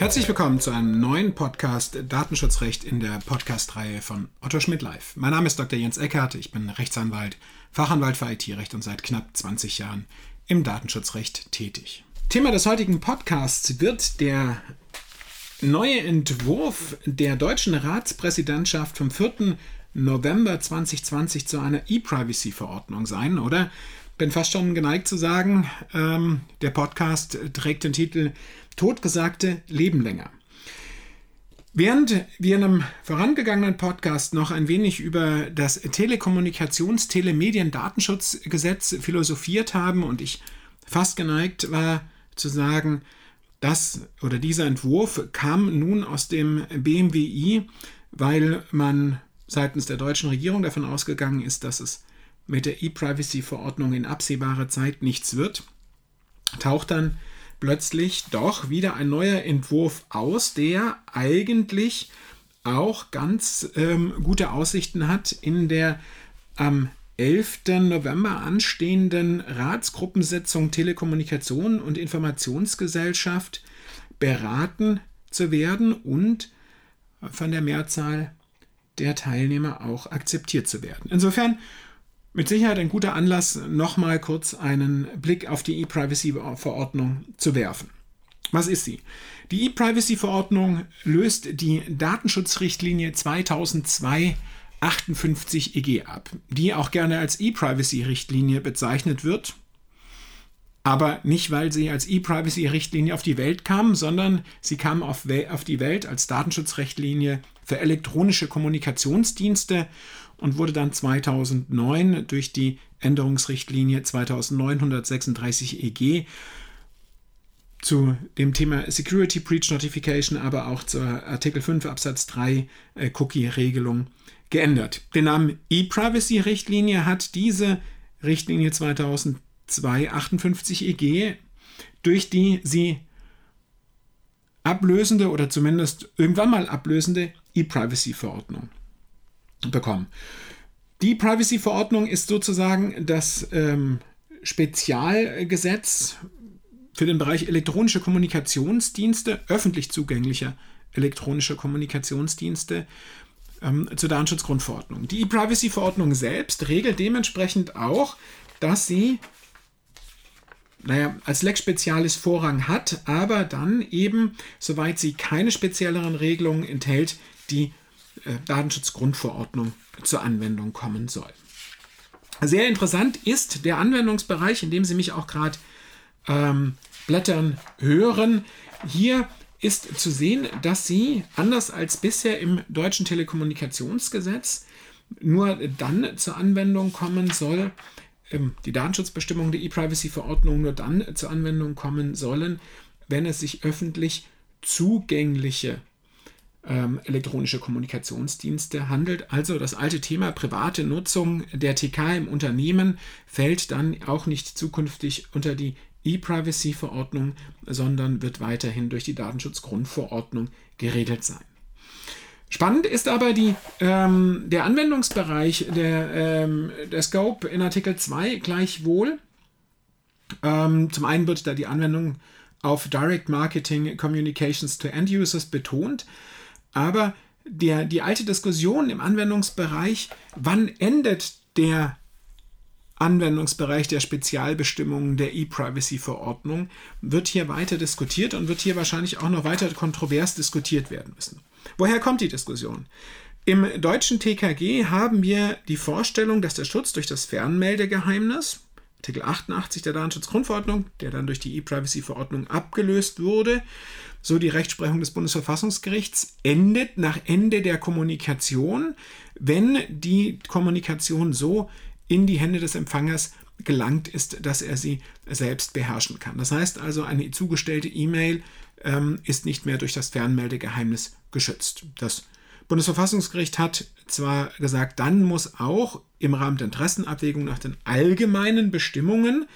Herzlich willkommen zu einem neuen Podcast Datenschutzrecht in der Podcast-Reihe von Otto Schmidt Live. Mein Name ist Dr. Jens Eckert, ich bin Rechtsanwalt, Fachanwalt für IT-Recht und seit knapp 20 Jahren im Datenschutzrecht tätig. Thema des heutigen Podcasts wird der neue Entwurf der deutschen Ratspräsidentschaft vom 4. November 2020 zu einer E-Privacy-Verordnung sein, oder? Bin fast schon geneigt zu sagen, ähm, der Podcast trägt den Titel Totgesagte leben länger. Während wir in einem vorangegangenen Podcast noch ein wenig über das Telekommunikations-, Telemedien-, Datenschutzgesetz philosophiert haben und ich fast geneigt war zu sagen, das oder dieser Entwurf kam nun aus dem BMWI, weil man seitens der deutschen Regierung davon ausgegangen ist, dass es mit der E-Privacy-Verordnung in absehbarer Zeit nichts wird, taucht dann plötzlich doch wieder ein neuer Entwurf aus, der eigentlich auch ganz ähm, gute Aussichten hat, in der am 11. November anstehenden Ratsgruppensitzung Telekommunikation und Informationsgesellschaft beraten zu werden und von der Mehrzahl der Teilnehmer auch akzeptiert zu werden. Insofern mit Sicherheit ein guter Anlass, nochmal kurz einen Blick auf die E-Privacy-Verordnung zu werfen. Was ist sie? Die E-Privacy-Verordnung löst die Datenschutzrichtlinie 2002 58 EG ab, die auch gerne als E-Privacy-Richtlinie bezeichnet wird, aber nicht, weil sie als E-Privacy-Richtlinie auf die Welt kam, sondern sie kam auf, auf die Welt als Datenschutzrichtlinie für elektronische Kommunikationsdienste und wurde dann 2009 durch die Änderungsrichtlinie 2936 EG zu dem Thema Security Breach Notification, aber auch zur Artikel 5 Absatz 3 äh, Cookie-Regelung geändert. Den Namen E-Privacy-Richtlinie hat diese Richtlinie 2002 58 EG, durch die sie ablösende oder zumindest irgendwann mal ablösende E-Privacy-Verordnung bekommen. Die Privacy-Verordnung ist sozusagen das ähm, Spezialgesetz für den Bereich elektronische Kommunikationsdienste, öffentlich zugänglicher elektronische Kommunikationsdienste ähm, zur Datenschutzgrundverordnung. Die E-Privacy-Verordnung selbst regelt dementsprechend auch, dass sie naja, als Lex Spezialis Vorrang hat, aber dann eben, soweit sie keine spezielleren Regelungen enthält, die Datenschutzgrundverordnung zur Anwendung kommen soll. Sehr interessant ist der Anwendungsbereich, in dem Sie mich auch gerade ähm, blättern hören. Hier ist zu sehen, dass Sie anders als bisher im deutschen Telekommunikationsgesetz nur dann zur Anwendung kommen soll, ähm, die Datenschutzbestimmungen der E-Privacy-Verordnung nur dann zur Anwendung kommen sollen, wenn es sich öffentlich zugängliche ähm, elektronische Kommunikationsdienste handelt. Also das alte Thema private Nutzung der TK im Unternehmen fällt dann auch nicht zukünftig unter die E-Privacy-Verordnung, sondern wird weiterhin durch die Datenschutzgrundverordnung geregelt sein. Spannend ist aber die, ähm, der Anwendungsbereich, der, ähm, der Scope in Artikel 2 gleichwohl. Ähm, zum einen wird da die Anwendung auf Direct Marketing Communications to End Users betont. Aber der, die alte Diskussion im Anwendungsbereich, wann endet der Anwendungsbereich der Spezialbestimmungen der E-Privacy-Verordnung, wird hier weiter diskutiert und wird hier wahrscheinlich auch noch weiter kontrovers diskutiert werden müssen. Woher kommt die Diskussion? Im deutschen TKG haben wir die Vorstellung, dass der Schutz durch das Fernmeldegeheimnis, Artikel 88 der Datenschutzgrundverordnung, der dann durch die E-Privacy-Verordnung abgelöst wurde, so die Rechtsprechung des Bundesverfassungsgerichts, endet nach Ende der Kommunikation, wenn die Kommunikation so in die Hände des Empfangers gelangt ist, dass er sie selbst beherrschen kann. Das heißt also, eine zugestellte E-Mail ähm, ist nicht mehr durch das Fernmeldegeheimnis geschützt. Das Bundesverfassungsgericht hat zwar gesagt, dann muss auch im Rahmen der Interessenabwägung nach den allgemeinen Bestimmungen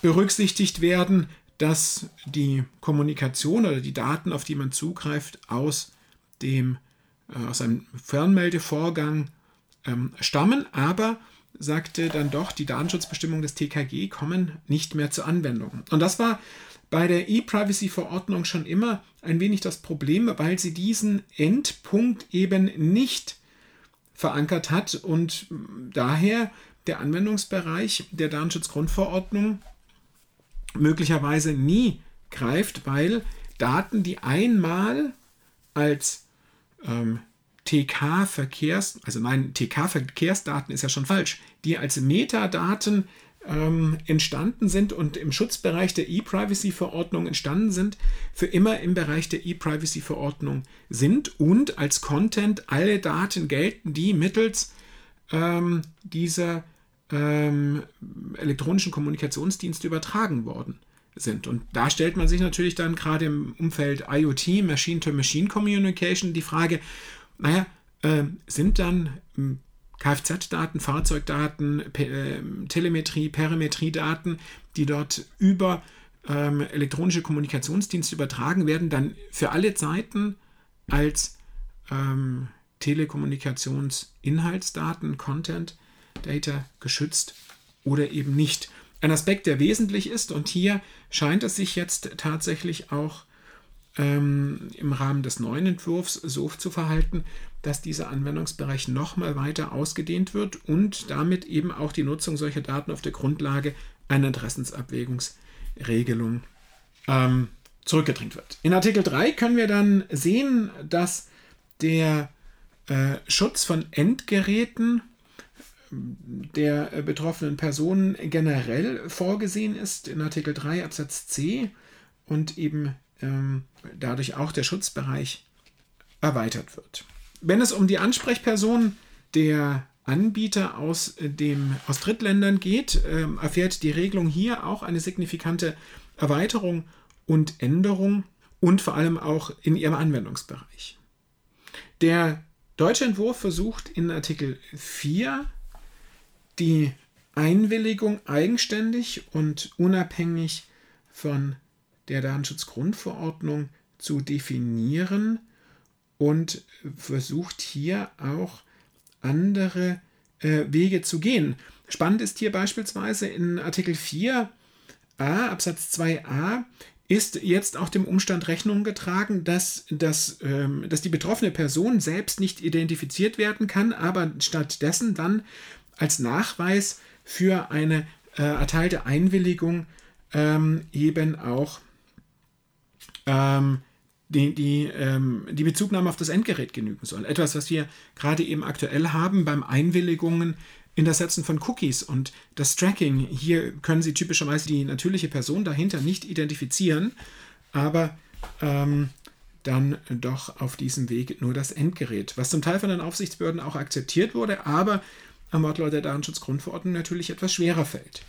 berücksichtigt werden, dass die Kommunikation oder die Daten, auf die man zugreift, aus dem äh, aus einem Fernmeldevorgang ähm, stammen, aber sagte dann doch, die Datenschutzbestimmungen des TKG kommen nicht mehr zur Anwendung. Und das war bei der E-Privacy-Verordnung schon immer ein wenig das Problem, weil sie diesen Endpunkt eben nicht verankert hat. Und daher der Anwendungsbereich der Datenschutzgrundverordnung möglicherweise nie greift, weil Daten, die einmal als ähm, TK-Verkehrs, also nein, TK-Verkehrsdaten ist ja schon falsch, die als Metadaten ähm, entstanden sind und im Schutzbereich der E-Privacy-Verordnung entstanden sind, für immer im Bereich der E-Privacy-Verordnung sind und als Content alle Daten gelten, die mittels ähm, dieser ähm, elektronischen Kommunikationsdienste übertragen worden sind. Und da stellt man sich natürlich dann gerade im Umfeld IoT, Machine-to-Machine Communication, die Frage, naja, äh, sind dann hm, Kfz-Daten, Fahrzeugdaten, äh, Telemetrie, Perimetriedaten, die dort über ähm, elektronische Kommunikationsdienste übertragen werden, dann für alle Zeiten als ähm, Telekommunikationsinhaltsdaten, Content, Data geschützt oder eben nicht. Ein Aspekt, der wesentlich ist, und hier scheint es sich jetzt tatsächlich auch ähm, im Rahmen des neuen Entwurfs so zu verhalten, dass dieser Anwendungsbereich nochmal weiter ausgedehnt wird und damit eben auch die Nutzung solcher Daten auf der Grundlage einer Interessensabwägungsregelung ähm, zurückgedrängt wird. In Artikel 3 können wir dann sehen, dass der äh, Schutz von Endgeräten der betroffenen Personen generell vorgesehen ist in Artikel 3 Absatz C und eben ähm, dadurch auch der Schutzbereich erweitert wird. Wenn es um die Ansprechperson der Anbieter aus, dem, aus Drittländern geht, äh, erfährt die Regelung hier auch eine signifikante Erweiterung und Änderung und vor allem auch in ihrem Anwendungsbereich. Der deutsche Entwurf versucht in Artikel 4 die Einwilligung eigenständig und unabhängig von der Datenschutzgrundverordnung zu definieren und versucht hier auch andere äh, Wege zu gehen. Spannend ist hier beispielsweise in Artikel 4a Absatz 2a ist jetzt auch dem Umstand Rechnung getragen, dass, dass, ähm, dass die betroffene Person selbst nicht identifiziert werden kann, aber stattdessen dann als Nachweis für eine äh, erteilte Einwilligung ähm, eben auch ähm, die, die, ähm, die Bezugnahme auf das Endgerät genügen soll. Etwas, was wir gerade eben aktuell haben beim Einwilligungen in das Setzen von Cookies und das Tracking. Hier können Sie typischerweise die natürliche Person dahinter nicht identifizieren, aber ähm, dann doch auf diesem Weg nur das Endgerät, was zum Teil von den Aufsichtsbehörden auch akzeptiert wurde, aber am Wortlaut der Datenschutzgrundverordnung natürlich etwas schwerer fällt.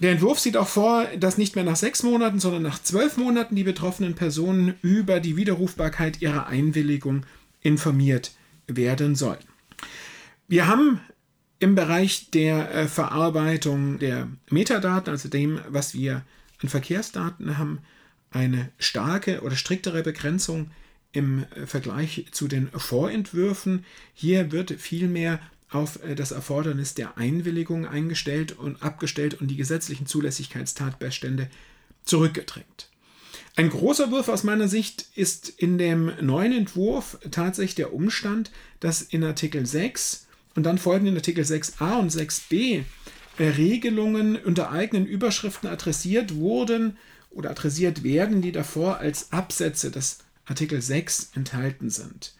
Der Entwurf sieht auch vor, dass nicht mehr nach sechs Monaten, sondern nach zwölf Monaten die betroffenen Personen über die Widerrufbarkeit ihrer Einwilligung informiert werden sollen. Wir haben im Bereich der äh, Verarbeitung der Metadaten, also dem, was wir an Verkehrsdaten haben, eine starke oder striktere Begrenzung im äh, Vergleich zu den Vorentwürfen. Hier wird vielmehr auf äh, das Erfordernis der Einwilligung eingestellt und abgestellt und die gesetzlichen Zulässigkeitstatbestände zurückgedrängt. Ein großer Wurf aus meiner Sicht ist in dem neuen Entwurf tatsächlich der Umstand, dass in Artikel 6 und dann folgenden Artikel 6a und 6b äh, Regelungen unter eigenen Überschriften adressiert wurden oder adressiert werden, die davor als Absätze des Artikel 6 enthalten sind.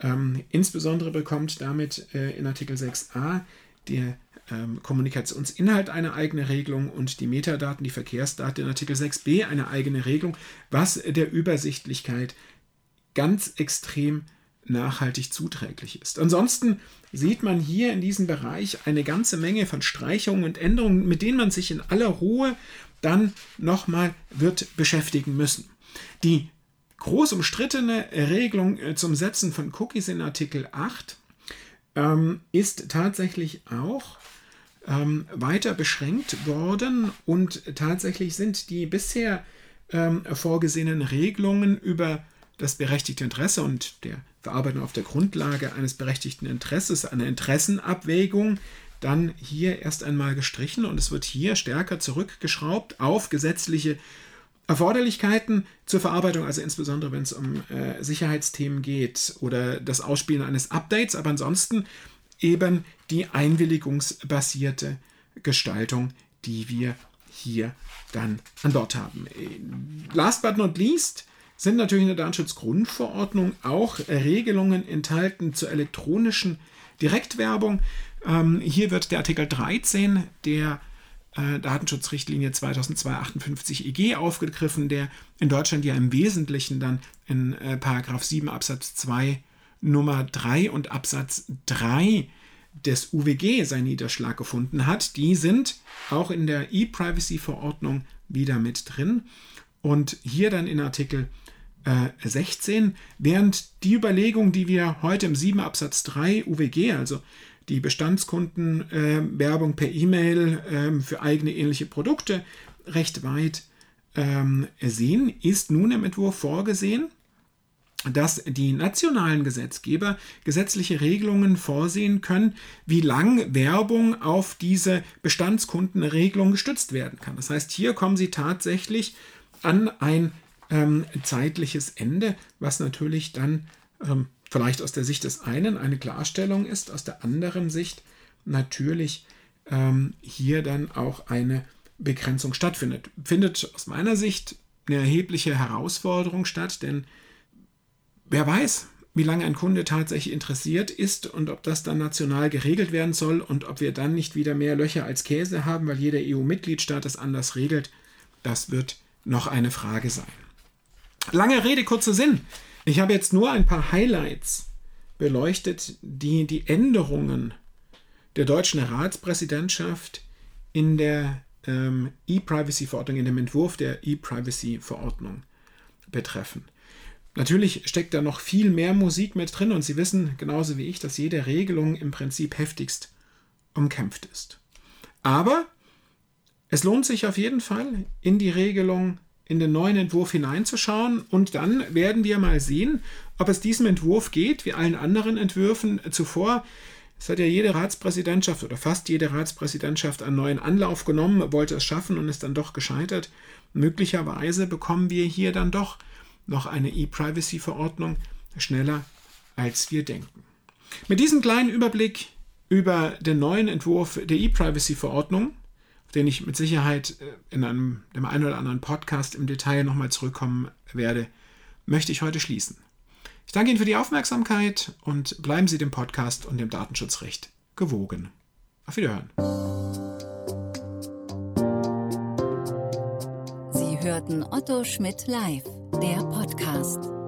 Ähm, insbesondere bekommt damit äh, in Artikel 6a der ähm, Kommunikationsinhalt eine eigene Regelung und die Metadaten, die Verkehrsdaten in Artikel 6b eine eigene Regelung, was der Übersichtlichkeit ganz extrem nachhaltig zuträglich ist. Ansonsten sieht man hier in diesem Bereich eine ganze Menge von Streichungen und Änderungen, mit denen man sich in aller Ruhe dann nochmal wird beschäftigen müssen. Die groß umstrittene Regelung äh, zum Setzen von Cookies in Artikel 8 ähm, ist tatsächlich auch ähm, weiter beschränkt worden und tatsächlich sind die bisher ähm, vorgesehenen Regelungen über das berechtigte Interesse und der Verarbeitung auf der Grundlage eines berechtigten Interesses, eine Interessenabwägung, dann hier erst einmal gestrichen und es wird hier stärker zurückgeschraubt auf gesetzliche Erforderlichkeiten zur Verarbeitung, also insbesondere wenn es um äh, Sicherheitsthemen geht oder das Ausspielen eines Updates, aber ansonsten eben die einwilligungsbasierte Gestaltung, die wir hier dann an Bord haben. Last but not least sind natürlich in der Datenschutzgrundverordnung auch Regelungen enthalten zur elektronischen Direktwerbung. Ähm, hier wird der Artikel 13 der äh, Datenschutzrichtlinie 2002-58 EG aufgegriffen, der in Deutschland ja im Wesentlichen dann in äh, Paragraph 7 Absatz 2 Nummer 3 und Absatz 3 des UWG seinen Niederschlag gefunden hat. Die sind auch in der E-Privacy-Verordnung wieder mit drin. Und hier dann in Artikel 16, während die Überlegung, die wir heute im 7 Absatz 3 UWG, also die Bestandskundenwerbung äh, per E-Mail äh, für eigene ähnliche Produkte, recht weit ähm, sehen, ist nun im Entwurf vorgesehen, dass die nationalen Gesetzgeber gesetzliche Regelungen vorsehen können, wie lang Werbung auf diese Bestandskundenregelung gestützt werden kann. Das heißt, hier kommen sie tatsächlich an ein ähm, zeitliches Ende, was natürlich dann ähm, vielleicht aus der Sicht des einen eine Klarstellung ist, aus der anderen Sicht natürlich ähm, hier dann auch eine Begrenzung stattfindet. Findet aus meiner Sicht eine erhebliche Herausforderung statt, denn wer weiß, wie lange ein Kunde tatsächlich interessiert ist und ob das dann national geregelt werden soll und ob wir dann nicht wieder mehr Löcher als Käse haben, weil jeder EU-Mitgliedstaat das anders regelt, das wird noch eine Frage sein. Lange Rede, kurzer Sinn. Ich habe jetzt nur ein paar Highlights beleuchtet, die die Änderungen der deutschen Ratspräsidentschaft in der ähm, E-Privacy-Verordnung, in dem Entwurf der E-Privacy-Verordnung betreffen. Natürlich steckt da noch viel mehr Musik mit drin und Sie wissen genauso wie ich, dass jede Regelung im Prinzip heftigst umkämpft ist. Aber es lohnt sich auf jeden Fall, in die Regelung in den neuen Entwurf hineinzuschauen und dann werden wir mal sehen, ob es diesem Entwurf geht, wie allen anderen Entwürfen zuvor. Es hat ja jede Ratspräsidentschaft oder fast jede Ratspräsidentschaft einen neuen Anlauf genommen, wollte es schaffen und ist dann doch gescheitert. Möglicherweise bekommen wir hier dann doch noch eine E-Privacy-Verordnung schneller, als wir denken. Mit diesem kleinen Überblick über den neuen Entwurf der E-Privacy-Verordnung den ich mit Sicherheit äh, in einem, dem einen oder anderen Podcast im Detail nochmal zurückkommen werde, möchte ich heute schließen. Ich danke Ihnen für die Aufmerksamkeit und bleiben Sie dem Podcast und dem Datenschutzrecht gewogen. Auf Wiederhören. Sie hörten Otto Schmidt live, der Podcast.